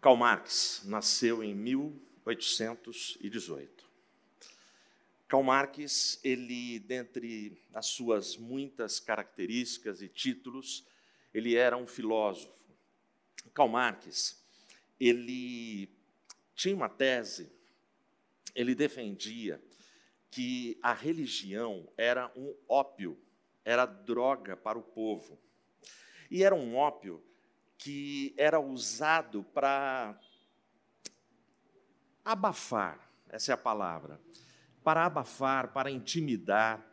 Karl Marx nasceu em 1818. Karl Marx, ele, dentre as suas muitas características e títulos, ele era um filósofo. Karl Marx, ele tinha uma tese, ele defendia que a religião era um ópio, era droga para o povo. E era um ópio que era usado para abafar, essa é a palavra, para abafar, para intimidar,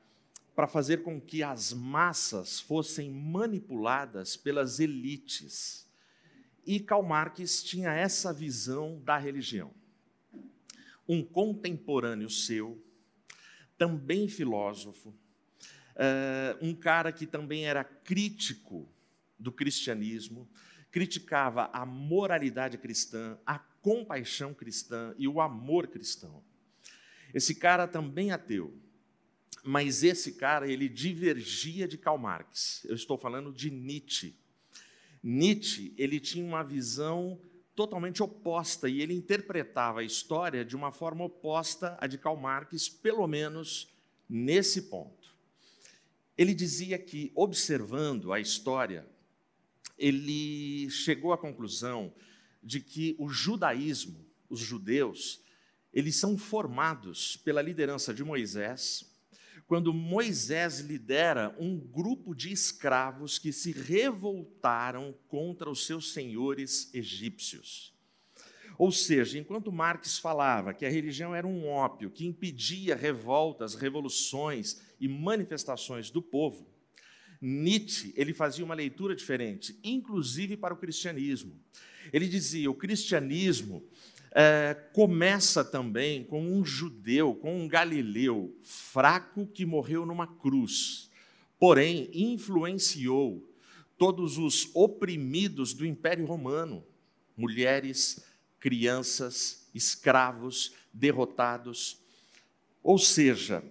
para fazer com que as massas fossem manipuladas pelas elites. E Karl Marx tinha essa visão da religião. Um contemporâneo seu, também filósofo, uh, um cara que também era crítico do cristianismo, criticava a moralidade cristã, a compaixão cristã e o amor cristão. Esse cara também ateu, mas esse cara ele divergia de Karl Marx. Eu estou falando de Nietzsche. Nietzsche ele tinha uma visão totalmente oposta e ele interpretava a história de uma forma oposta à de Karl Marx, pelo menos nesse ponto. Ele dizia que, observando a história, ele chegou à conclusão de que o judaísmo, os judeus, eles são formados pela liderança de Moisés, quando Moisés lidera um grupo de escravos que se revoltaram contra os seus senhores egípcios. Ou seja, enquanto Marx falava que a religião era um ópio que impedia revoltas, revoluções e manifestações do povo, Nietzsche ele fazia uma leitura diferente, inclusive para o cristianismo. Ele dizia: o cristianismo é, começa também com um judeu, com um galileu fraco que morreu numa cruz, porém influenciou todos os oprimidos do Império Romano, mulheres, crianças, escravos, derrotados. Ou seja,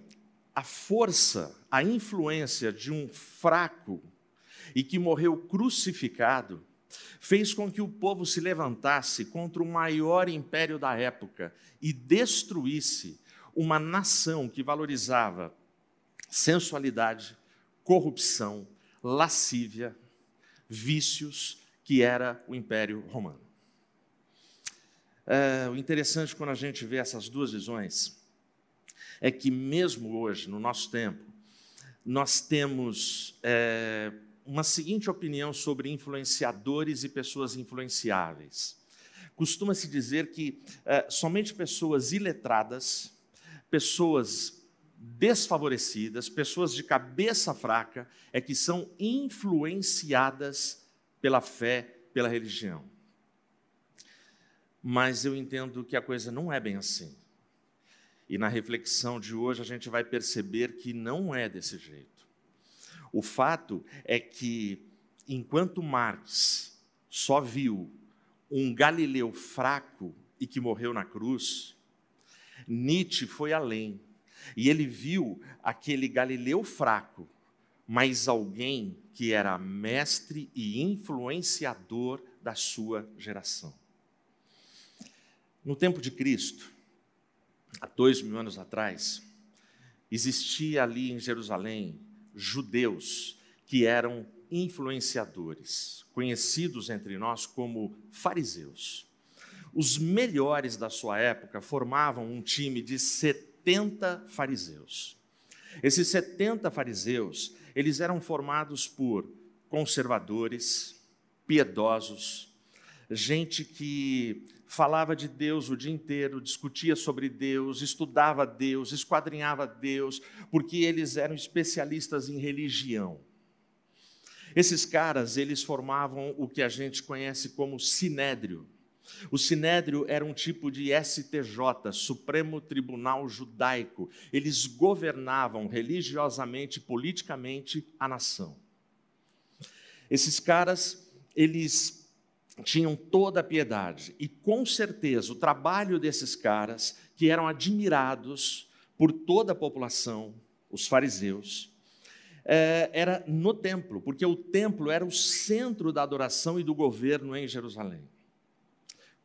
a força, a influência de um fraco e que morreu crucificado fez com que o povo se levantasse contra o maior império da época e destruísse uma nação que valorizava sensualidade, corrupção, lascívia, vícios, que era o Império Romano. É, o interessante quando a gente vê essas duas visões é que, mesmo hoje, no nosso tempo, nós temos é, uma seguinte opinião sobre influenciadores e pessoas influenciáveis. Costuma-se dizer que é, somente pessoas iletradas, pessoas desfavorecidas, pessoas de cabeça fraca, é que são influenciadas pela fé, pela religião. Mas eu entendo que a coisa não é bem assim. E na reflexão de hoje a gente vai perceber que não é desse jeito. O fato é que, enquanto Marx só viu um Galileu fraco e que morreu na cruz, Nietzsche foi além. E ele viu aquele Galileu fraco, mas alguém que era mestre e influenciador da sua geração. No tempo de Cristo, há dois mil anos atrás, existia ali em Jerusalém judeus que eram influenciadores, conhecidos entre nós como fariseus. Os melhores da sua época formavam um time de 70 fariseus. Esses 70 fariseus, eles eram formados por conservadores, piedosos, gente que falava de Deus o dia inteiro, discutia sobre Deus, estudava Deus, esquadrinhava Deus, porque eles eram especialistas em religião. Esses caras, eles formavam o que a gente conhece como sinédrio. O sinédrio era um tipo de STJ, Supremo Tribunal Judaico. Eles governavam religiosamente, politicamente a nação. Esses caras, eles tinham toda a piedade. E com certeza o trabalho desses caras, que eram admirados por toda a população, os fariseus, é, era no templo, porque o templo era o centro da adoração e do governo em Jerusalém.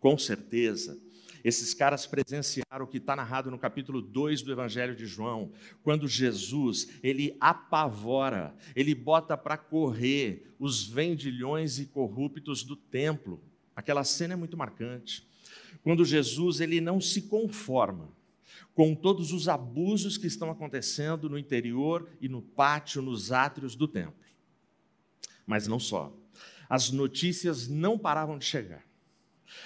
com certeza, esses caras presenciaram o que está narrado no capítulo 2 do Evangelho de João, quando Jesus, ele apavora, ele bota para correr os vendilhões e corruptos do templo. Aquela cena é muito marcante. Quando Jesus, ele não se conforma com todos os abusos que estão acontecendo no interior e no pátio, nos átrios do templo. Mas não só. As notícias não paravam de chegar.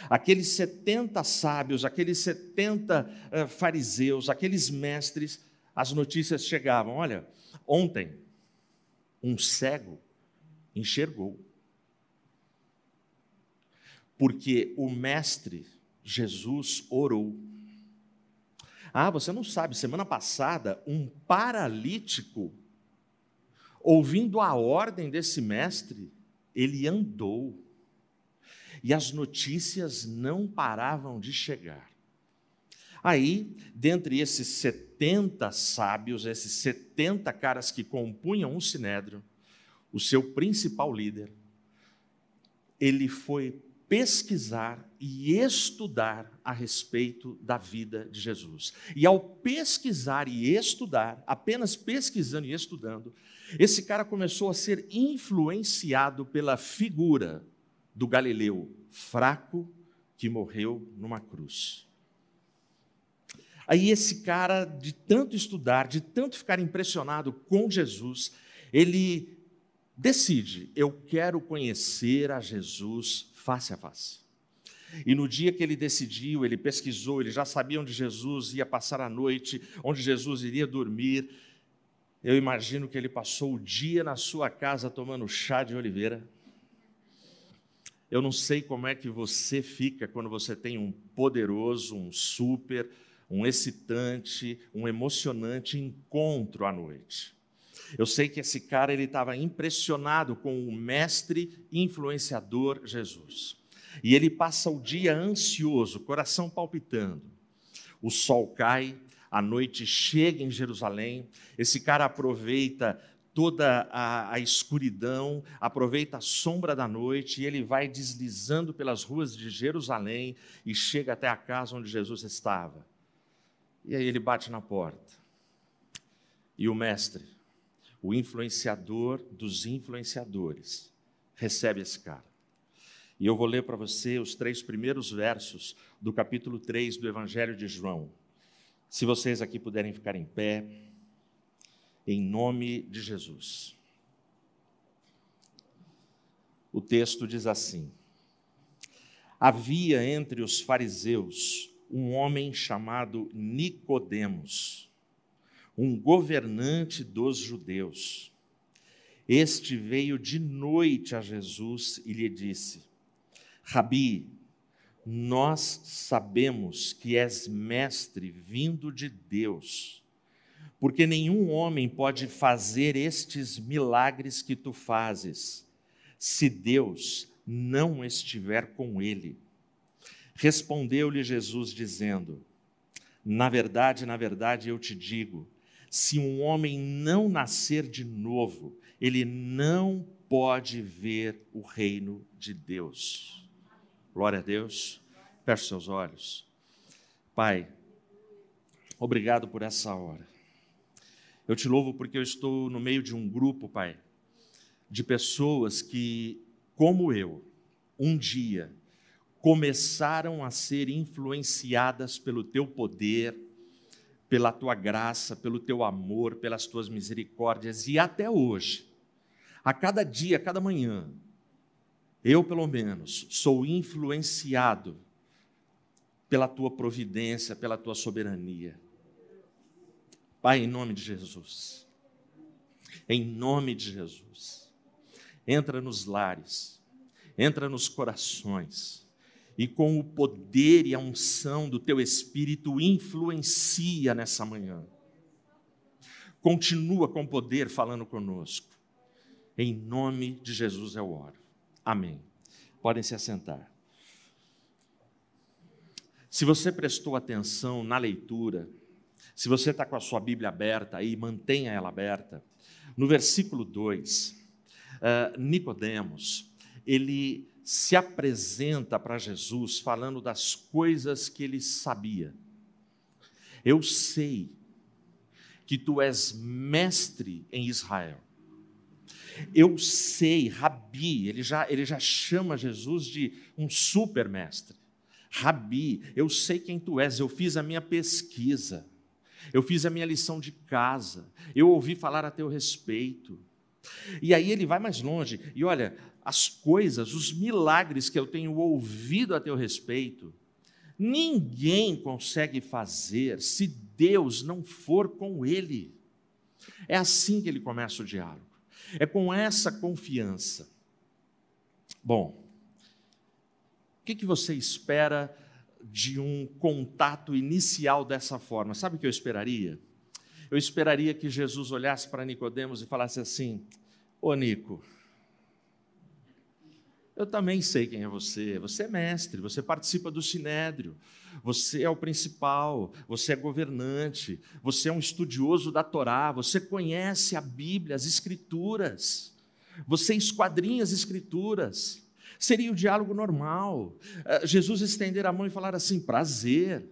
Aqueles 70 sábios, aqueles 70 uh, eh, fariseus, aqueles mestres, as notícias chegavam: olha, ontem um cego enxergou. Porque o mestre Jesus orou. Ah, você não sabe, semana passada, um paralítico, ouvindo a ordem desse mestre, ele andou e as notícias não paravam de chegar. Aí, dentre esses 70 sábios, esses 70 caras que compunham o sinédrio, o seu principal líder, ele foi pesquisar e estudar a respeito da vida de Jesus. E ao pesquisar e estudar, apenas pesquisando e estudando, esse cara começou a ser influenciado pela figura do Galileu, fraco, que morreu numa cruz. Aí esse cara, de tanto estudar, de tanto ficar impressionado com Jesus, ele decide: eu quero conhecer a Jesus face a face. E no dia que ele decidiu, ele pesquisou, ele já sabia onde Jesus ia passar a noite, onde Jesus iria dormir. Eu imagino que ele passou o dia na sua casa tomando chá de oliveira eu não sei como é que você fica quando você tem um poderoso, um super, um excitante, um emocionante encontro à noite. Eu sei que esse cara ele estava impressionado com o mestre influenciador Jesus. E ele passa o dia ansioso, coração palpitando. O sol cai, a noite chega em Jerusalém. Esse cara aproveita toda a, a, escuridão, aproveita a sombra da noite e ele vai deslizando pelas ruas de Jerusalém e chega até a casa onde Jesus estava. E aí ele bate na porta. E o mestre, o influenciador dos influenciadores, recebe esse cara. E eu vou ler para você os três primeiros versos do capítulo 3 do Evangelho de João. Se vocês aqui puderem ficar em pé em nome de Jesus. O texto diz assim: Havia entre os fariseus um homem chamado Nicodemos, um governante dos judeus. Este veio de noite a Jesus e lhe disse: Rabi, nós sabemos que és mestre vindo de Deus porque nenhum homem pode fazer estes milagres que tu fazes, se Deus não estiver com ele. Respondeu-lhe Jesus, dizendo: Na verdade, na verdade, eu te digo: se um homem não nascer de novo, ele não pode ver o reino de Deus. Glória a Deus. Feche seus olhos. Pai, obrigado por essa hora. Eu te louvo porque eu estou no meio de um grupo, Pai, de pessoas que, como eu, um dia começaram a ser influenciadas pelo teu poder, pela tua graça, pelo teu amor, pelas tuas misericórdias e até hoje, a cada dia, a cada manhã, eu pelo menos sou influenciado pela tua providência, pela tua soberania. Pai, em nome de Jesus, em nome de Jesus, entra nos lares, entra nos corações, e com o poder e a unção do Teu Espírito, influencia nessa manhã. Continua com poder falando conosco. Em nome de Jesus eu oro. Amém. Podem se assentar. Se você prestou atenção na leitura, se você está com a sua Bíblia aberta aí, mantenha ela aberta. No versículo 2, uh, Nicodemos, ele se apresenta para Jesus falando das coisas que ele sabia. Eu sei que tu és mestre em Israel. Eu sei, Rabi, ele já, ele já chama Jesus de um super mestre. Rabi, eu sei quem tu és, eu fiz a minha pesquisa, eu fiz a minha lição de casa, eu ouvi falar a teu respeito. E aí ele vai mais longe, e olha, as coisas, os milagres que eu tenho ouvido a teu respeito, ninguém consegue fazer se Deus não for com ele. É assim que ele começa o diálogo. É com essa confiança. Bom, o que, que você espera de um contato inicial dessa forma? Sabe o que eu esperaria? Eu esperaria que Jesus olhasse para Nicodemos e falasse assim: Ô Nico, eu também sei quem é você. Você é mestre, você participa do sinédrio, você é o principal, você é governante, você é um estudioso da Torá, você conhece a Bíblia, as Escrituras, você esquadrinha as Escrituras. Seria o diálogo normal. Eh, Jesus estender a mão e falar assim: prazer.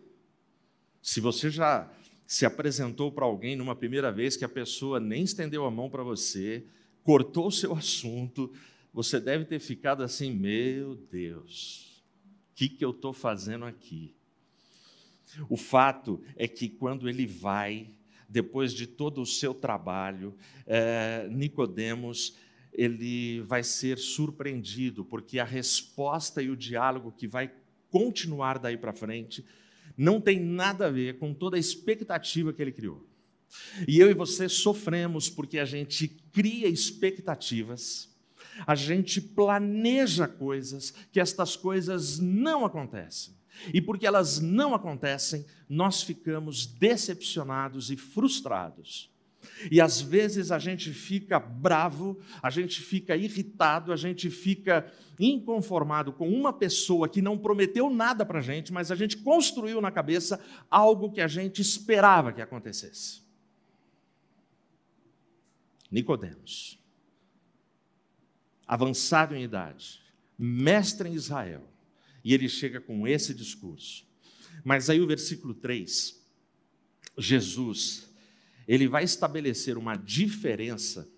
Se você já se apresentou para alguém numa primeira vez que a pessoa nem estendeu a mão para você, cortou o seu assunto, você deve ter ficado assim: meu Deus, o que, que eu estou fazendo aqui? O fato é que quando ele vai, depois de todo o seu trabalho, é, Nicodemos ele vai ser surpreendido, porque a resposta e o diálogo que vai continuar daí para frente não tem nada a ver com toda a expectativa que ele criou. E eu e você sofremos porque a gente cria expectativas a gente planeja coisas que estas coisas não acontecem. E porque elas não acontecem, nós ficamos decepcionados e frustrados. E às vezes a gente fica bravo, a gente fica irritado, a gente fica inconformado com uma pessoa que não prometeu nada para a gente, mas a gente construiu na cabeça algo que a gente esperava que acontecesse. Nicodemos avançado em idade, mestre em Israel, e ele chega com esse discurso. Mas aí o versículo 3, Jesus, ele vai estabelecer uma diferença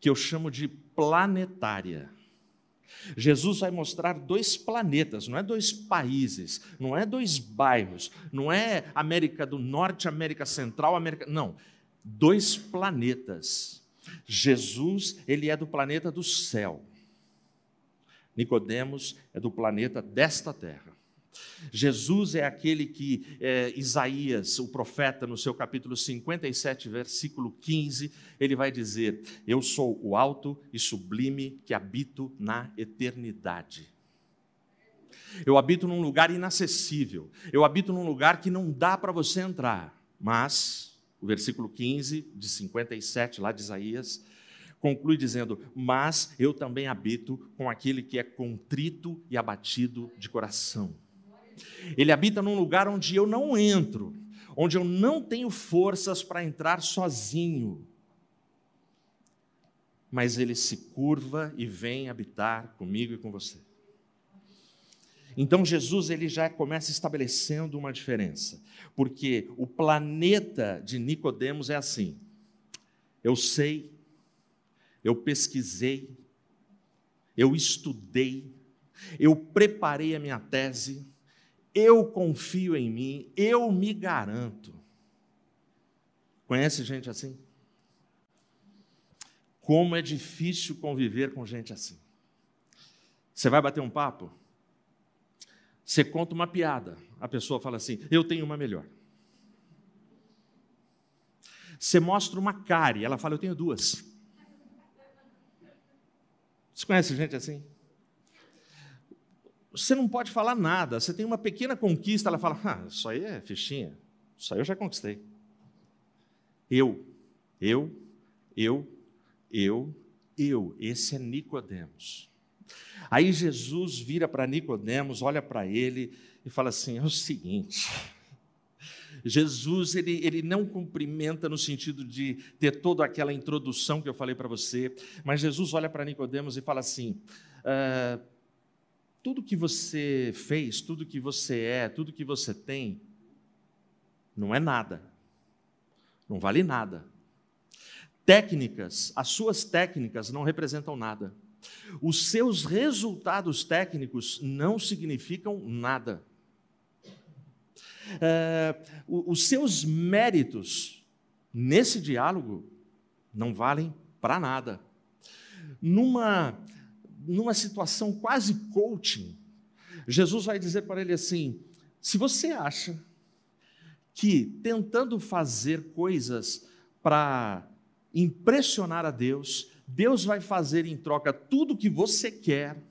que eu chamo de planetária. Jesus vai mostrar dois planetas, não é dois países, não é dois bairros, não é América do Norte, América Central, América. Não, dois planetas Jesus, ele é do planeta do céu. Nicodemos é do planeta desta terra. Jesus é aquele que é, Isaías, o profeta, no seu capítulo 57, versículo 15, ele vai dizer: Eu sou o alto e sublime que habito na eternidade. Eu habito num lugar inacessível, eu habito num lugar que não dá para você entrar, mas o versículo 15 de 57, lá de Isaías, conclui dizendo: Mas eu também habito com aquele que é contrito e abatido de coração. Ele habita num lugar onde eu não entro, onde eu não tenho forças para entrar sozinho. Mas ele se curva e vem habitar comigo e com você. Então Jesus ele já começa estabelecendo uma diferença, porque o planeta de Nicodemos é assim: eu sei, eu pesquisei, eu estudei, eu preparei a minha tese, eu confio em mim, eu me garanto. Conhece gente assim? Como é difícil conviver com gente assim. Você vai bater um papo? Você conta uma piada, a pessoa fala assim: Eu tenho uma melhor. Você mostra uma cárie, ela fala: Eu tenho duas. Você conhece gente assim? Você não pode falar nada, você tem uma pequena conquista, ela fala: Ah, isso aí é fichinha, isso aí eu já conquistei. Eu, eu, eu, eu, eu, esse é Nicodemos. Aí Jesus vira para Nicodemos, olha para ele e fala assim: é o seguinte. Jesus ele, ele não cumprimenta no sentido de ter toda aquela introdução que eu falei para você, mas Jesus olha para Nicodemos e fala assim: ah, tudo que você fez, tudo que você é, tudo que você tem, não é nada. Não vale nada. Técnicas, as suas técnicas não representam nada. Os seus resultados técnicos não significam nada. É, os seus méritos nesse diálogo não valem para nada. Numa, numa situação quase coaching, Jesus vai dizer para ele assim: se você acha que tentando fazer coisas para impressionar a Deus, Deus vai fazer em troca tudo o que você quer,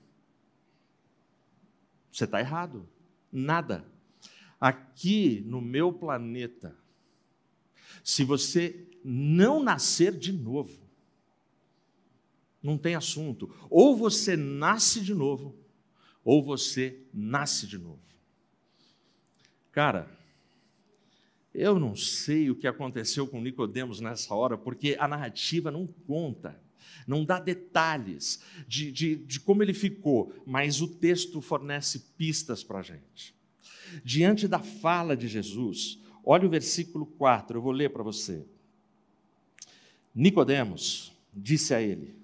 você está errado. Nada. Aqui no meu planeta, se você não nascer de novo, não tem assunto. Ou você nasce de novo, ou você nasce de novo. Cara, eu não sei o que aconteceu com Nicodemos nessa hora, porque a narrativa não conta, não dá detalhes de, de, de como ele ficou, mas o texto fornece pistas para a gente. Diante da fala de Jesus, olha o versículo 4, eu vou ler para você. Nicodemos disse a ele: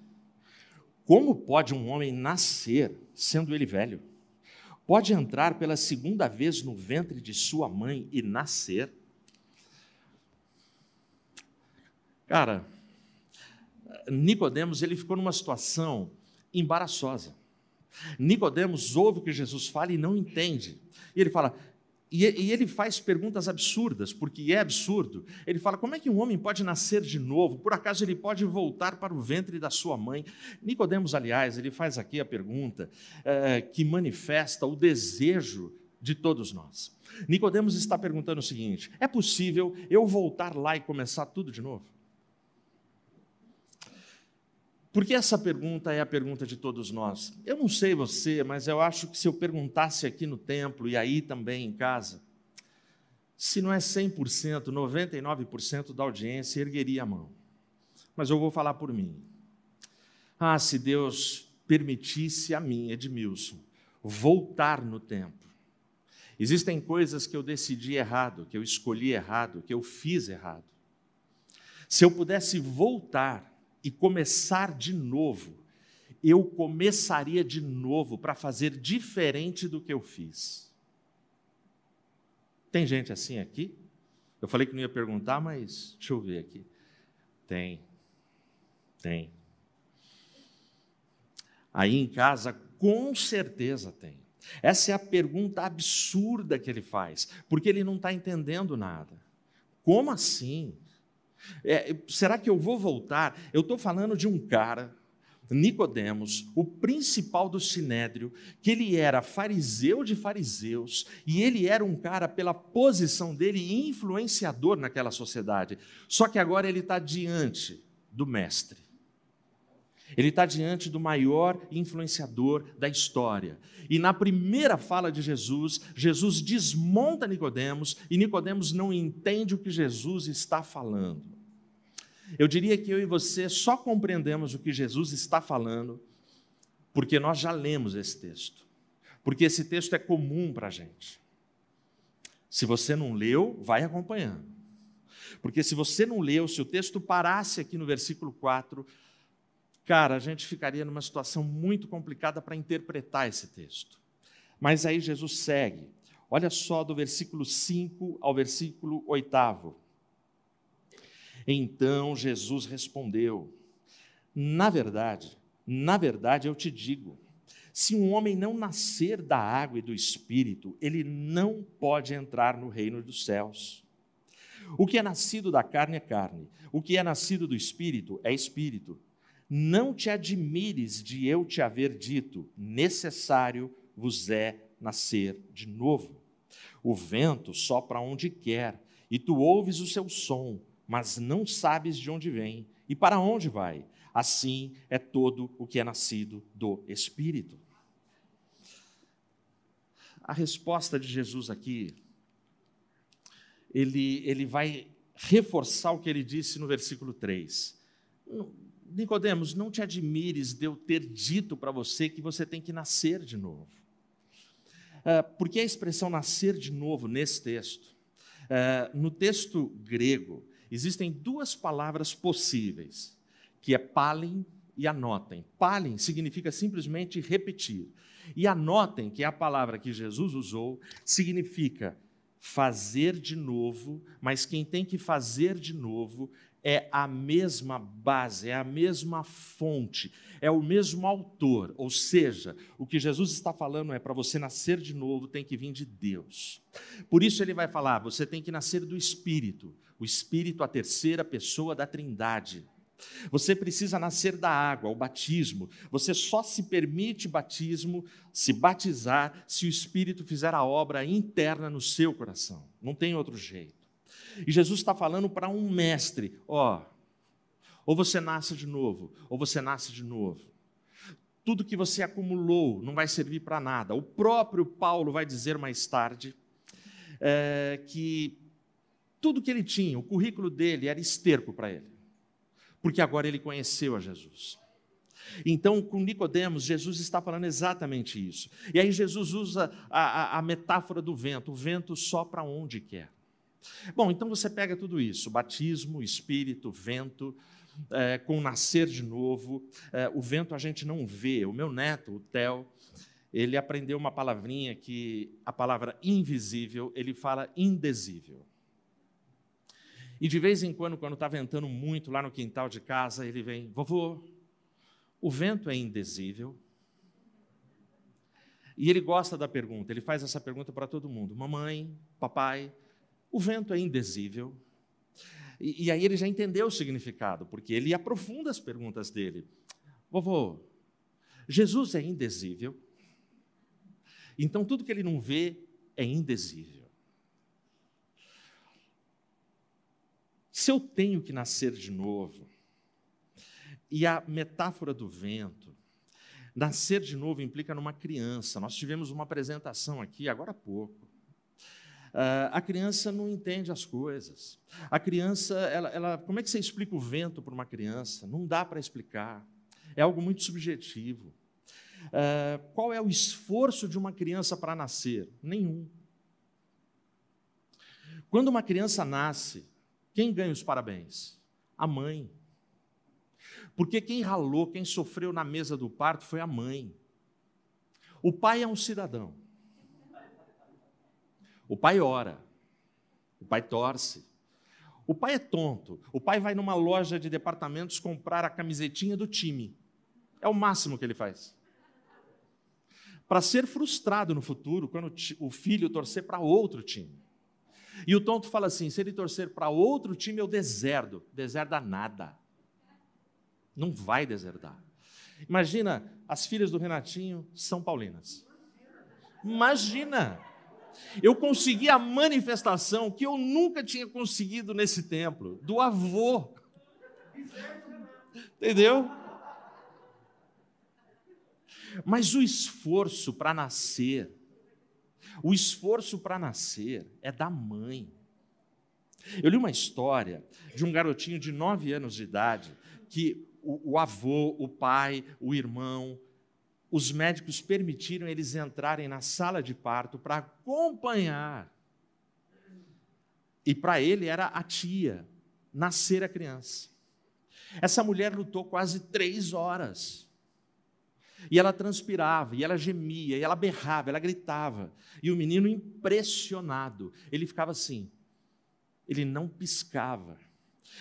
Como pode um homem nascer sendo ele velho? Pode entrar pela segunda vez no ventre de sua mãe e nascer? Cara, Nicodemos ele ficou numa situação embaraçosa. Nicodemos ouve o que Jesus fala e não entende. E ele fala, e, ele faz perguntas absurdas, porque é absurdo. Ele fala: como é que um homem pode nascer de novo? Por acaso ele pode voltar para o ventre da sua mãe? Nicodemos, aliás, ele faz aqui a pergunta é, que manifesta o desejo de todos nós. Nicodemos está perguntando o seguinte: é possível eu voltar lá e começar tudo de novo? Porque essa pergunta é a pergunta de todos nós. Eu não sei você, mas eu acho que se eu perguntasse aqui no templo e aí também em casa, se não é 100%, 99% da audiência ergueria a mão. Mas eu vou falar por mim. Ah, se Deus permitisse a mim, Edmilson, voltar no tempo. Existem coisas que eu decidi errado, que eu escolhi errado, que eu fiz errado. Se eu pudesse voltar e começar de novo, eu começaria de novo para fazer diferente do que eu fiz. Tem gente assim aqui? Eu falei que não ia perguntar, mas deixa eu ver aqui. Tem. Tem. Aí em casa, com certeza tem. Essa é a pergunta absurda que ele faz, porque ele não está entendendo nada. Como assim? É, será que eu vou voltar? Eu estou falando de um cara, Nicodemos, o principal do sinédrio, que ele era fariseu de fariseus e ele era um cara pela posição dele influenciador naquela sociedade. Só que agora ele está diante do mestre. Ele está diante do maior influenciador da história. E na primeira fala de Jesus, Jesus desmonta Nicodemos e Nicodemos não entende o que Jesus está falando. Eu diria que eu e você só compreendemos o que Jesus está falando porque nós já lemos esse texto. Porque esse texto é comum para a gente. Se você não leu, vai acompanhando. Porque se você não leu, se o texto parasse aqui no versículo 4, cara, a gente ficaria numa situação muito complicada para interpretar esse texto. Mas aí Jesus segue. Olha só do versículo 5 ao versículo 8. Então Jesus respondeu: Na verdade, na verdade eu te digo, se um homem não nascer da água e do espírito, ele não pode entrar no reino dos céus. O que é nascido da carne é carne, o que é nascido do espírito é espírito. Não te admires de eu te haver dito: necessário vos é nascer de novo. O vento sopra onde quer, e tu ouves o seu som, mas não sabes de onde vem e para onde vai. Assim é todo o que é nascido do Espírito. A resposta de Jesus aqui, ele, ele vai reforçar o que ele disse no versículo 3. Nicodemos, não te admires de eu ter dito para você que você tem que nascer de novo. Uh, porque a expressão nascer de novo nesse texto, uh, no texto grego, existem duas palavras possíveis, que é palin e anotem. Palin significa simplesmente repetir. E anotem, que é a palavra que Jesus usou, significa fazer de novo, mas quem tem que fazer de novo é a mesma base, é a mesma fonte, é o mesmo autor. Ou seja, o que Jesus está falando é para você nascer de novo, tem que vir de Deus. Por isso ele vai falar: você tem que nascer do Espírito, o Espírito, a terceira pessoa da Trindade. Você precisa nascer da água, o batismo. Você só se permite batismo, se batizar, se o Espírito fizer a obra interna no seu coração. Não tem outro jeito. E Jesus está falando para um mestre: ó, ou você nasce de novo, ou você nasce de novo. Tudo que você acumulou não vai servir para nada. O próprio Paulo vai dizer mais tarde é, que tudo que ele tinha, o currículo dele era esterco para ele, porque agora ele conheceu a Jesus. Então, com Nicodemos, Jesus está falando exatamente isso. E aí Jesus usa a, a, a metáfora do vento. O vento sopra onde quer. Bom, então você pega tudo isso: batismo, espírito, vento, é, com nascer de novo. É, o vento a gente não vê. O meu neto, o Theo, ele aprendeu uma palavrinha que a palavra invisível, ele fala indesível. E de vez em quando, quando está ventando muito lá no quintal de casa, ele vem, vovô, o vento é indesível. E ele gosta da pergunta, ele faz essa pergunta para todo mundo: mamãe, papai, o vento é indesível. E, e, aí ele já entendeu o significado, porque ele aprofunda as perguntas dele. Vovô, Jesus é indesível. Então tudo que ele não vê é indesível. Se eu tenho que nascer de novo, e a metáfora do vento, nascer de novo implica numa criança. Nós tivemos uma apresentação aqui agora há pouco Uh, a criança não entende as coisas. A criança, ela, ela, como é que você explica o vento para uma criança? Não dá para explicar. É algo muito subjetivo. Uh, qual é o esforço de uma criança para nascer? Nenhum. Quando uma criança nasce, quem ganha os parabéns? A mãe. Porque quem ralou, quem sofreu na mesa do parto foi a mãe. O pai é um cidadão. O pai ora, o pai torce. O pai é tonto. O pai vai numa loja de departamentos comprar a camisetinha do time. É o máximo que ele faz. Para ser frustrado no futuro, quando o filho torcer para outro time. E o tonto fala assim: se ele torcer para outro time, eu deserdo. Deserda nada. Não vai deserdar. Imagina, as filhas do Renatinho são paulinas. Imagina! Eu consegui a manifestação que eu nunca tinha conseguido nesse templo, do avô. Entendeu? Mas o esforço para nascer, o esforço para nascer é da mãe. Eu li uma história de um garotinho de nove anos de idade que o, o avô, o pai, o irmão, os médicos permitiram eles entrarem na sala de parto para acompanhar. E para ele era a tia nascer a criança. Essa mulher lutou quase três horas. E ela transpirava, e ela gemia, e ela berrava, ela gritava. E o menino, impressionado, ele ficava assim. Ele não piscava.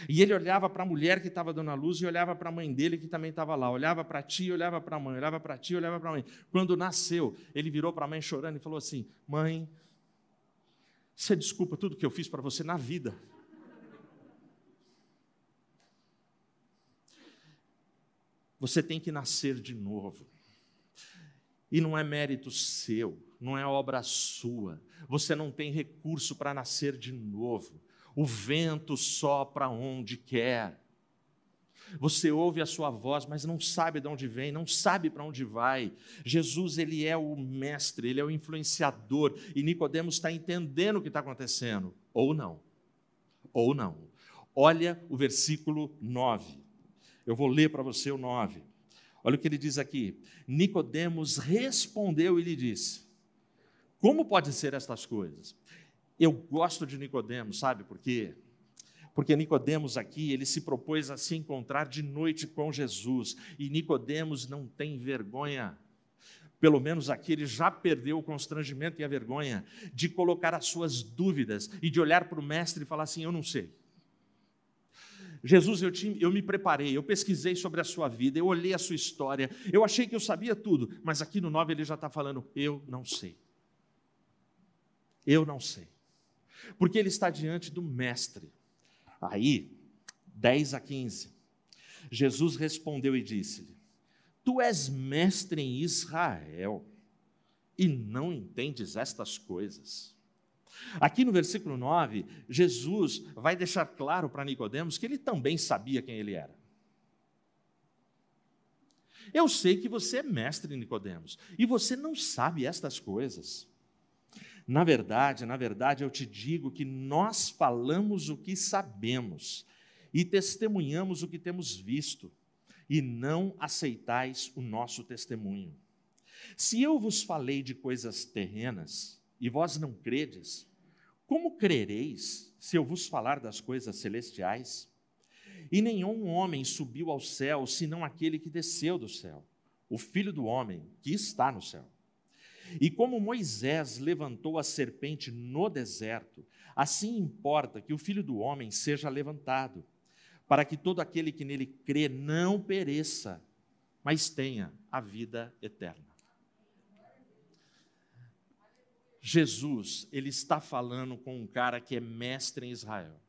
E ele olhava para a mulher que estava dando a luz e olhava para a mãe dele que também estava lá. Olhava para a tia, olhava para a mãe, olhava para a tia, olhava para a mãe. Quando nasceu, ele virou para a mãe chorando e falou assim: Mãe, você desculpa tudo que eu fiz para você na vida. Você tem que nascer de novo. E não é mérito seu, não é obra sua. Você não tem recurso para nascer de novo. O vento sopra onde quer. Você ouve a sua voz, mas não sabe de onde vem, não sabe para onde vai. Jesus, ele é o mestre, ele é o influenciador, e Nicodemos está entendendo o que está acontecendo, ou não. Ou não. Olha o versículo 9. Eu vou ler para você o 9. Olha o que ele diz aqui. Nicodemos respondeu e lhe disse: Como pode ser estas coisas? Eu gosto de Nicodemos, sabe por quê? Porque Nicodemos aqui, ele se propôs a se encontrar de noite com Jesus, e Nicodemos não tem vergonha. Pelo menos aqui ele já perdeu o constrangimento e a vergonha de colocar as suas dúvidas e de olhar para o mestre e falar assim: Eu não sei. Jesus, eu, te, eu me preparei, eu pesquisei sobre a sua vida, eu olhei a sua história, eu achei que eu sabia tudo, mas aqui no 9 ele já está falando: Eu não sei. Eu não sei. Porque ele está diante do Mestre. Aí, 10 a 15, Jesus respondeu e disse-lhe: Tu és mestre em Israel e não entendes estas coisas. Aqui no versículo 9, Jesus vai deixar claro para Nicodemos que ele também sabia quem ele era. Eu sei que você é mestre, Nicodemos, e você não sabe estas coisas. Na verdade, na verdade, eu te digo que nós falamos o que sabemos e testemunhamos o que temos visto, e não aceitais o nosso testemunho. Se eu vos falei de coisas terrenas e vós não credes, como crereis se eu vos falar das coisas celestiais? E nenhum homem subiu ao céu senão aquele que desceu do céu, o Filho do homem que está no céu. E como Moisés levantou a serpente no deserto, assim importa que o filho do homem seja levantado, para que todo aquele que nele crê não pereça, mas tenha a vida eterna. Jesus, ele está falando com um cara que é mestre em Israel.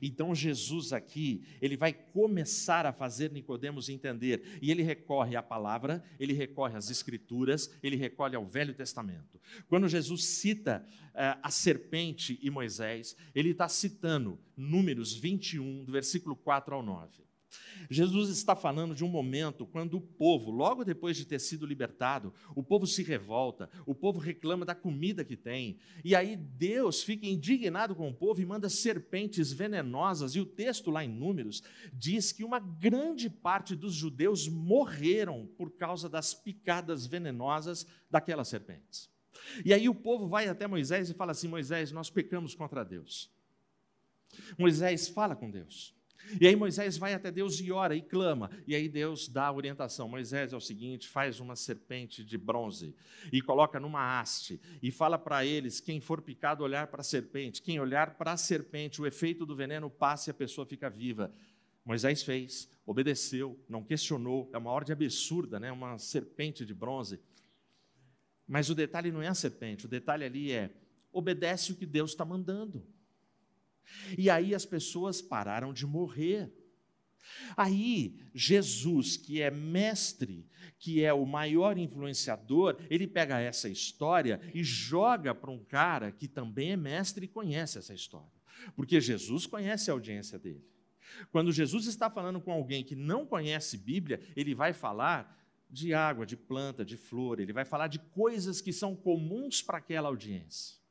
Então Jesus aqui, ele vai começar a fazer Nicodemos entender, e ele recorre à palavra, ele recorre às escrituras, ele recorre ao Velho Testamento. Quando Jesus cita uh, a serpente e Moisés, ele está citando Números 21, do versículo 4 ao 9. Jesus está falando de um momento quando o povo, logo depois de ter sido libertado, o povo se revolta, o povo reclama da comida que tem, e aí Deus fica indignado com o povo e manda serpentes venenosas, e o texto lá em Números diz que uma grande parte dos judeus morreram por causa das picadas venenosas daquelas serpentes. E aí o povo vai até Moisés e fala assim: Moisés, nós pecamos contra Deus. Moisés fala com Deus. E aí Moisés vai até Deus e ora e clama. E aí Deus dá a orientação. Moisés é o seguinte: faz uma serpente de bronze e coloca numa haste e fala para eles: quem for picado, olhar para a serpente. Quem olhar para a serpente, o efeito do veneno passa e a pessoa fica viva. Moisés fez, obedeceu, não questionou. É uma ordem absurda, né? uma serpente de bronze. Mas o detalhe não é a serpente, o detalhe ali é: obedece o que Deus está mandando. E aí as pessoas pararam de morrer. Aí, Jesus, que é mestre, que é o maior influenciador, ele pega essa história e joga para um cara que também é mestre e conhece essa história. Porque Jesus conhece a audiência dele. Quando Jesus está falando com alguém que não conhece Bíblia, ele vai falar de água, de planta, de flor, ele vai falar de coisas que são comuns para aquela audiência.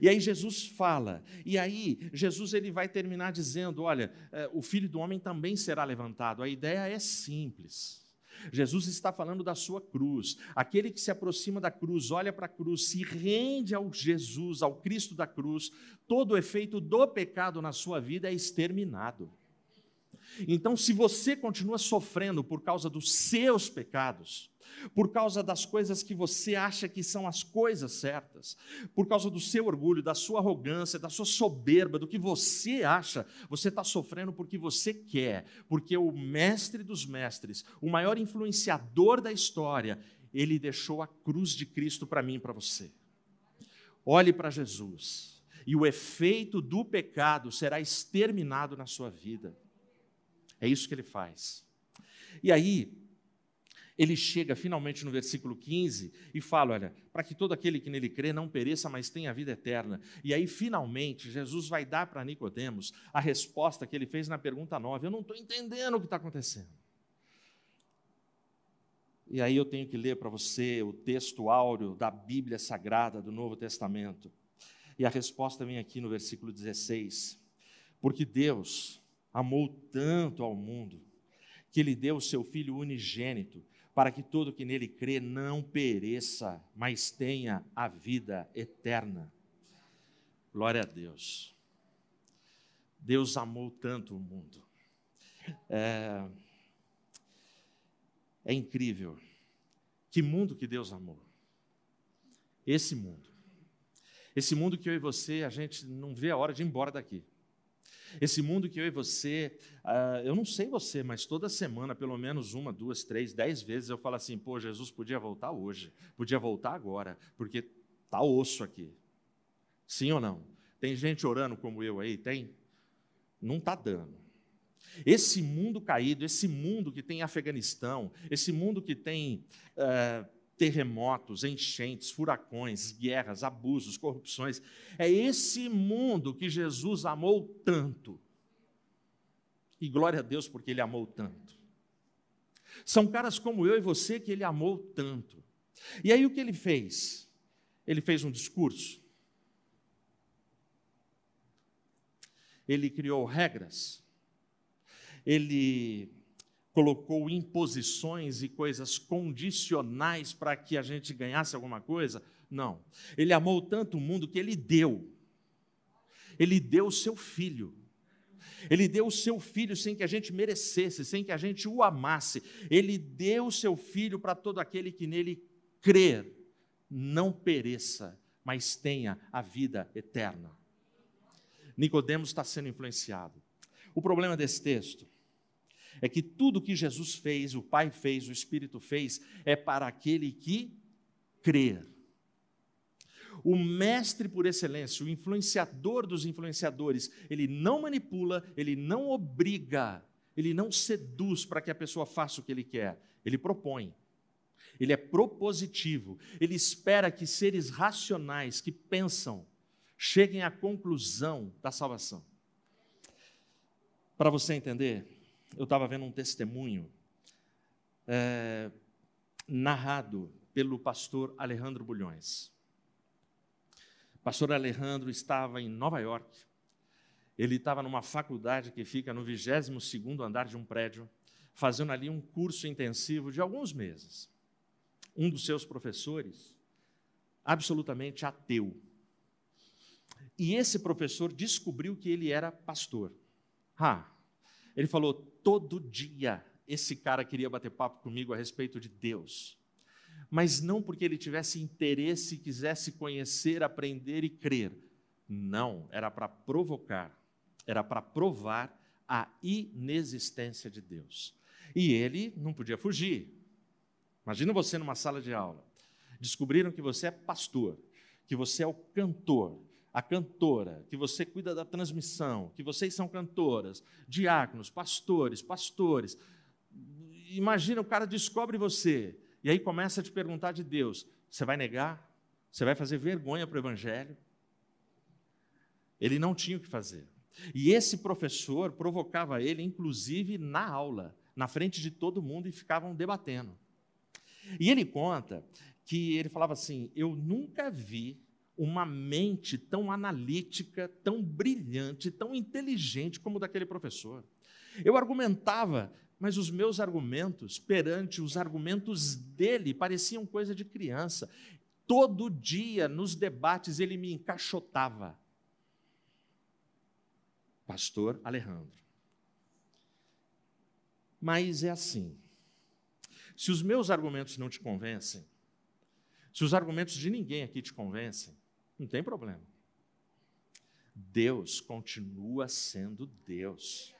E aí Jesus fala, e aí Jesus ele vai terminar dizendo: olha, eh, o filho do homem também será levantado. A ideia é simples. Jesus está falando da sua cruz. Aquele que se aproxima da cruz, olha para a cruz, se rende ao Jesus, ao Cristo da cruz, todo o efeito do pecado na sua vida é exterminado. Então, se você continua sofrendo por causa dos seus pecados, por causa das coisas que você acha que são as coisas certas, por causa do seu orgulho, da sua arrogância, da sua soberba, do que você acha, você está sofrendo porque você quer, porque o mestre dos mestres, o maior influenciador da história, ele deixou a cruz de Cristo para mim e para você. Olhe para Jesus, e o efeito do pecado será exterminado na sua vida. É isso que ele faz. E aí, ele chega finalmente no versículo 15 e fala: Olha, para que todo aquele que nele crê não pereça, mas tenha a vida eterna. E aí, finalmente, Jesus vai dar para Nicodemos a resposta que ele fez na pergunta 9. Eu não estou entendendo o que está acontecendo. E aí eu tenho que ler para você o texto áureo da Bíblia Sagrada do Novo Testamento. E a resposta vem aqui no versículo 16. Porque Deus amou tanto ao mundo que ele deu o seu Filho unigênito para que todo que nele crê não pereça, mas tenha a vida eterna. Glória a Deus. Deus amou tanto o mundo. É, é incrível. Que mundo que Deus amou. Esse mundo. Esse mundo que eu e você, a gente não vê a hora de ir embora daqui. Esse mundo que eu e você, uh, eu não sei você, mas toda semana, pelo menos uma, duas, três, dez vezes, eu falo assim: pô, Jesus podia voltar hoje, podia voltar agora, porque tá osso aqui. Sim ou não? Tem gente orando como eu aí? Tem? Não está dando. Esse mundo caído, esse mundo que tem Afeganistão, esse mundo que tem uh, terremotos, enchentes, furacões, guerras, abusos, corrupções. É esse mundo que Jesus amou tanto. E glória a Deus porque ele amou tanto. São caras como eu e você que ele amou tanto. E aí o que ele fez? Ele fez um discurso. Ele criou regras. Ele colocou imposições e coisas condicionais para que a gente ganhasse alguma coisa. Não. Ele amou tanto o mundo que ele deu. Ele deu o seu filho. Ele deu o seu filho sem que a gente merecesse, sem que a gente o amasse. Ele deu o seu filho para todo aquele que nele crer, não pereça, mas tenha a vida eterna. Nicodemos está sendo influenciado. O problema desse texto é que tudo que Jesus fez, o Pai fez, o Espírito fez, é para aquele que crer. O mestre por excelência, o influenciador dos influenciadores, ele não manipula, ele não obriga, ele não seduz para que a pessoa faça o que ele quer, ele propõe. Ele é propositivo, ele espera que seres racionais que pensam cheguem à conclusão da salvação. Para você entender, eu estava vendo um testemunho é, narrado pelo pastor Alejandro Bulhões. Pastor Alejandro estava em Nova York. Ele estava numa faculdade que fica no 22º andar de um prédio, fazendo ali um curso intensivo de alguns meses. Um dos seus professores, absolutamente ateu. E esse professor descobriu que ele era pastor. Ah, ele falou: todo dia esse cara queria bater papo comigo a respeito de Deus. Mas não porque ele tivesse interesse quisesse conhecer, aprender e crer. Não, era para provocar, era para provar a inexistência de Deus. E ele não podia fugir. Imagina você numa sala de aula. Descobriram que você é pastor, que você é o cantor, a cantora, que você cuida da transmissão, que vocês são cantoras, diáconos, pastores, pastores. Imagina, o cara descobre você, e aí começa a te perguntar de Deus: você vai negar? Você vai fazer vergonha para o Evangelho? Ele não tinha o que fazer. E esse professor provocava ele, inclusive na aula, na frente de todo mundo, e ficavam debatendo. E ele conta que ele falava assim: Eu nunca vi uma mente tão analítica, tão brilhante, tão inteligente como daquele professor. Eu argumentava, mas os meus argumentos perante os argumentos dele pareciam coisa de criança. Todo dia nos debates ele me encaixotava. Pastor Alejandro. Mas é assim. Se os meus argumentos não te convencem, se os argumentos de ninguém aqui te convencem, não tem problema. Deus continua sendo Deus.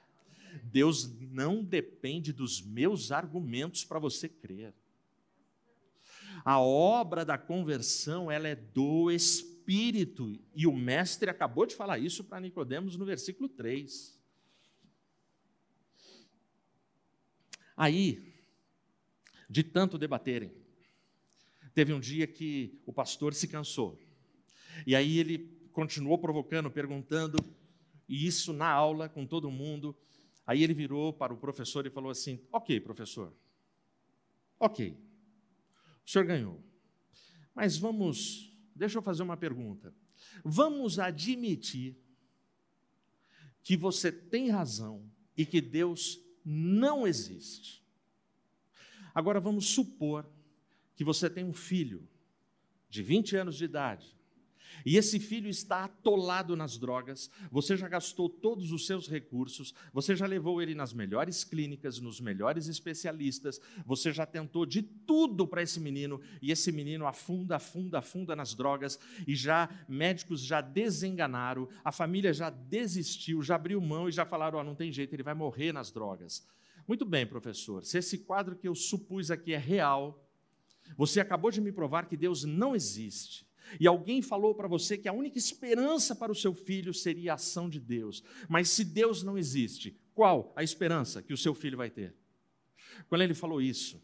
Deus não depende dos meus argumentos para você crer. A obra da conversão, ela é do Espírito, e o mestre acabou de falar isso para Nicodemos no versículo 3. Aí, de tanto debaterem, teve um dia que o pastor se cansou e aí ele continuou provocando, perguntando, e isso na aula com todo mundo. Aí ele virou para o professor e falou assim: Ok, professor, ok, o senhor ganhou, mas vamos, deixa eu fazer uma pergunta. Vamos admitir que você tem razão e que Deus não existe. Agora vamos supor que você tem um filho de 20 anos de idade e esse filho está atolado nas drogas, você já gastou todos os seus recursos, você já levou ele nas melhores clínicas, nos melhores especialistas, você já tentou de tudo para esse menino, e esse menino afunda, afunda, afunda nas drogas, e já médicos já desenganaram, a família já desistiu, já abriu mão e já falaram: oh, não tem jeito, ele vai morrer nas drogas. Muito bem, professor, se esse quadro que eu supus aqui é real, você acabou de me provar que Deus não existe. E alguém falou para você que a única esperança para o seu filho seria a ação de Deus. Mas se Deus não existe, qual a esperança que o seu filho vai ter? Quando ele falou isso,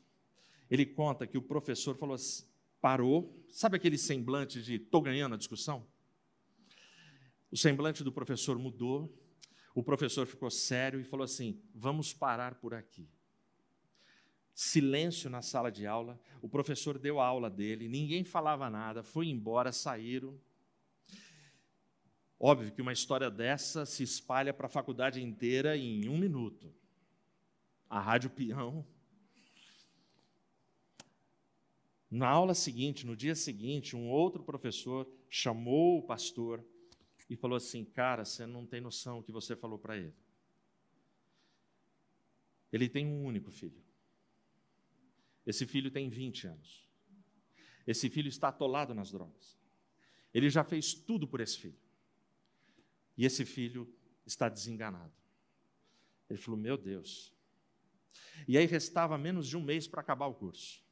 ele conta que o professor falou assim, parou, sabe aquele semblante de estou ganhando a discussão? O semblante do professor mudou, o professor ficou sério e falou assim: vamos parar por aqui silêncio na sala de aula, o professor deu a aula dele, ninguém falava nada, foi embora, saíram. Óbvio que uma história dessa se espalha para a faculdade inteira em um minuto. A Rádio Peão. Na aula seguinte, no dia seguinte, um outro professor chamou o pastor e falou assim: Cara, você não tem noção o que você falou para ele. Ele tem um único filho. Esse filho tem 20 anos. Esse filho está atolado nas drogas. Ele já fez tudo por esse filho. E esse filho está desenganado. Ele falou: Meu Deus. E aí restava menos de um mês para acabar o curso.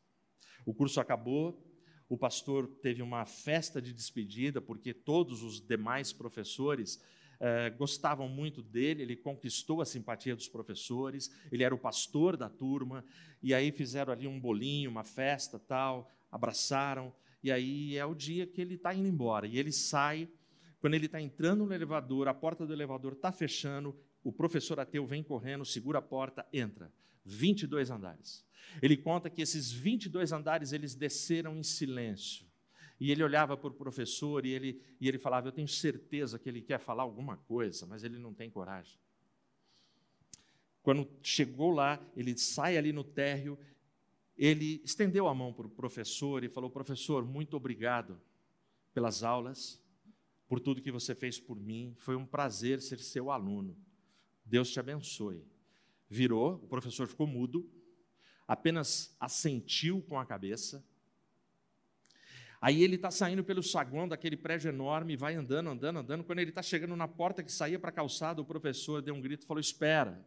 O curso acabou, o pastor teve uma festa de despedida, porque todos os demais professores eh, gostavam muito dele, ele conquistou a simpatia dos professores, ele era o pastor da turma, e aí fizeram ali um bolinho, uma festa tal, abraçaram, e aí é o dia que ele está indo embora, e ele sai, quando ele está entrando no elevador, a porta do elevador está fechando, o professor ateu vem correndo, segura a porta, entra. 22 andares. Ele conta que esses 22 andares eles desceram em silêncio. E ele olhava para o professor e ele, e ele falava: Eu tenho certeza que ele quer falar alguma coisa, mas ele não tem coragem. Quando chegou lá, ele sai ali no térreo, ele estendeu a mão para o professor e falou: Professor, muito obrigado pelas aulas, por tudo que você fez por mim. Foi um prazer ser seu aluno. Deus te abençoe. Virou, o professor ficou mudo, apenas assentiu com a cabeça Aí ele está saindo pelo saguão daquele prédio enorme, vai andando, andando, andando. Quando ele está chegando na porta que saía para a calçada, o professor deu um grito e falou: Espera.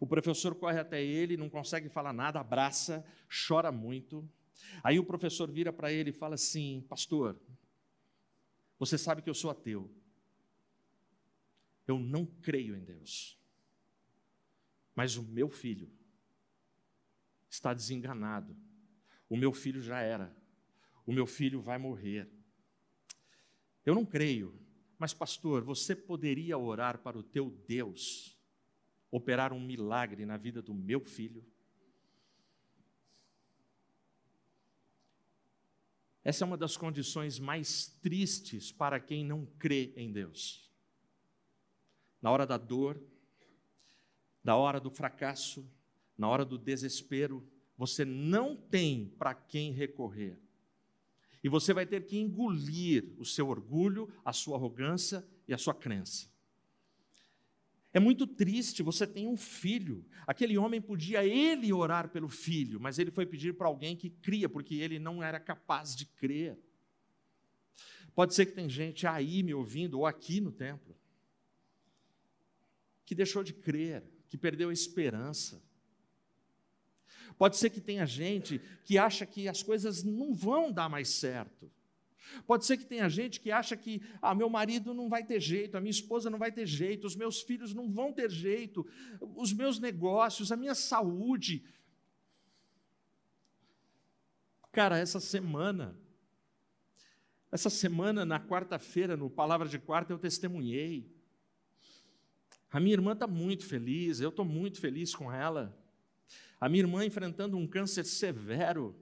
O professor corre até ele, não consegue falar nada, abraça, chora muito. Aí o professor vira para ele e fala assim: Pastor, você sabe que eu sou ateu. Eu não creio em Deus. Mas o meu filho está desenganado. O meu filho já era o meu filho vai morrer. Eu não creio, mas pastor, você poderia orar para o teu Deus operar um milagre na vida do meu filho? Essa é uma das condições mais tristes para quem não crê em Deus. Na hora da dor, na hora do fracasso, na hora do desespero, você não tem para quem recorrer. E você vai ter que engolir o seu orgulho, a sua arrogância e a sua crença. É muito triste, você tem um filho. Aquele homem podia ele orar pelo filho, mas ele foi pedir para alguém que cria, porque ele não era capaz de crer. Pode ser que tem gente aí me ouvindo, ou aqui no templo, que deixou de crer, que perdeu a esperança. Pode ser que tenha gente que acha que as coisas não vão dar mais certo. Pode ser que tenha gente que acha que ah, meu marido não vai ter jeito, a minha esposa não vai ter jeito, os meus filhos não vão ter jeito, os meus negócios, a minha saúde. Cara, essa semana, essa semana, na quarta-feira, no Palavra de Quarta, eu testemunhei. A minha irmã está muito feliz, eu estou muito feliz com ela. A minha irmã enfrentando um câncer severo.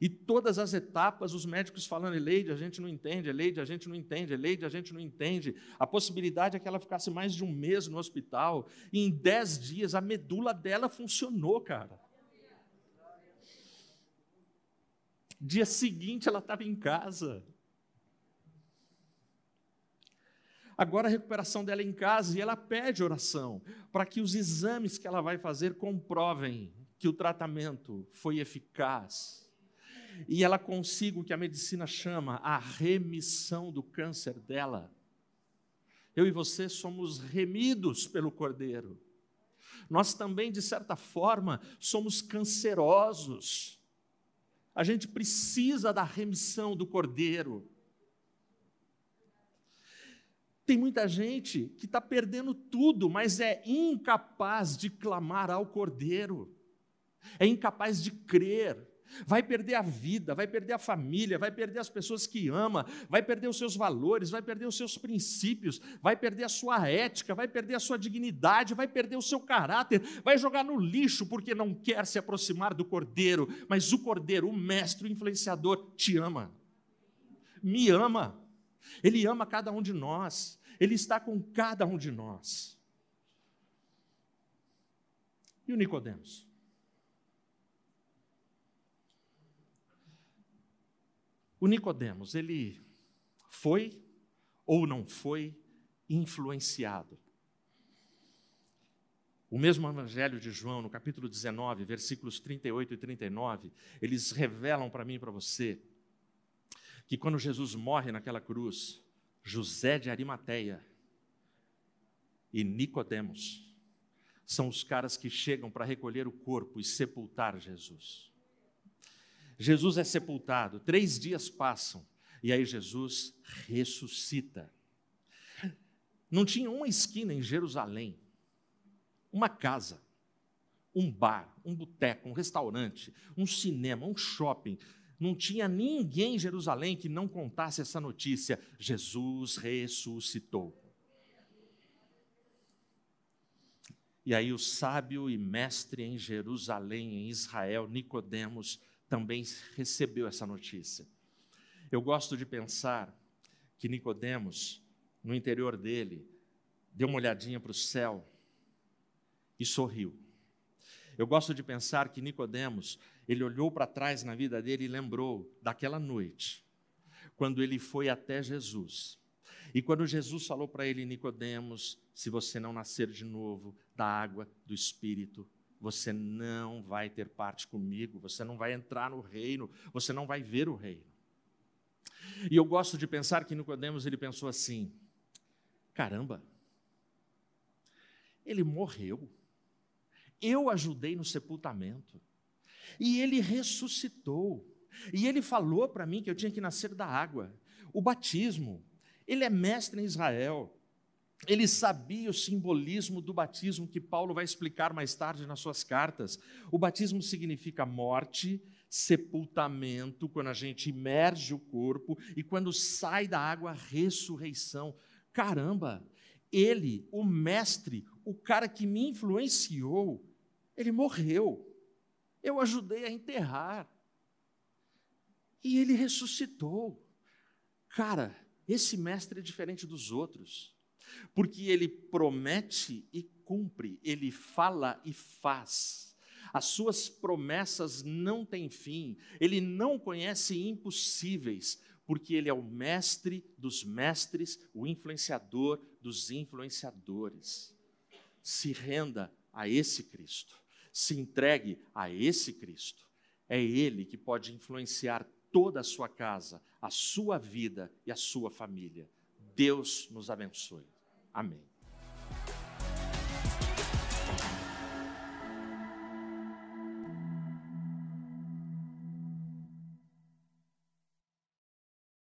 E todas as etapas, os médicos falando, Eleide, a gente não entende, Eleide, a gente não entende, Eleide, a gente não entende. A possibilidade é que ela ficasse mais de um mês no hospital. E em dez dias, a medula dela funcionou, cara. Dia seguinte, ela estava em casa. Agora a recuperação dela é em casa e ela pede oração para que os exames que ela vai fazer comprovem que o tratamento foi eficaz e ela consiga o que a medicina chama a remissão do câncer dela. Eu e você somos remidos pelo Cordeiro. Nós também, de certa forma, somos cancerosos. A gente precisa da remissão do Cordeiro. Tem muita gente que está perdendo tudo, mas é incapaz de clamar ao Cordeiro, é incapaz de crer, vai perder a vida, vai perder a família, vai perder as pessoas que ama, vai perder os seus valores, vai perder os seus princípios, vai perder a sua ética, vai perder a sua dignidade, vai perder o seu caráter, vai jogar no lixo porque não quer se aproximar do Cordeiro, mas o Cordeiro, o mestre, o influenciador, te ama, me ama. Ele ama cada um de nós, Ele está com cada um de nós. E o Nicodemos? O Nicodemos, ele foi ou não foi influenciado? O mesmo Evangelho de João, no capítulo 19, versículos 38 e 39, eles revelam para mim e para você que quando Jesus morre naquela cruz, José de Arimateia e Nicodemos são os caras que chegam para recolher o corpo e sepultar Jesus. Jesus é sepultado, três dias passam, e aí Jesus ressuscita. Não tinha uma esquina em Jerusalém, uma casa, um bar, um boteco, um restaurante, um cinema, um shopping, não tinha ninguém em Jerusalém que não contasse essa notícia: Jesus ressuscitou. E aí o sábio e mestre em Jerusalém, em Israel, Nicodemos, também recebeu essa notícia. Eu gosto de pensar que Nicodemos, no interior dele, deu uma olhadinha para o céu e sorriu. Eu gosto de pensar que Nicodemos, ele olhou para trás na vida dele e lembrou daquela noite, quando ele foi até Jesus. E quando Jesus falou para ele, Nicodemos, se você não nascer de novo da água do Espírito, você não vai ter parte comigo, você não vai entrar no reino, você não vai ver o reino. E eu gosto de pensar que Nicodemos ele pensou assim: caramba, ele morreu eu ajudei no sepultamento. E ele ressuscitou. E ele falou para mim que eu tinha que nascer da água. O batismo. Ele é mestre em Israel. Ele sabia o simbolismo do batismo que Paulo vai explicar mais tarde nas suas cartas. O batismo significa morte, sepultamento, quando a gente imerge o corpo, e quando sai da água, ressurreição. Caramba, ele, o mestre, o cara que me influenciou, ele morreu. Eu ajudei a enterrar. E ele ressuscitou. Cara, esse mestre é diferente dos outros, porque ele promete e cumpre, ele fala e faz. As suas promessas não têm fim, ele não conhece impossíveis, porque ele é o mestre dos mestres, o influenciador dos influenciadores. Se renda a esse Cristo se entregue a esse Cristo. É Ele que pode influenciar toda a sua casa, a sua vida e a sua família. Deus nos abençoe. Amém.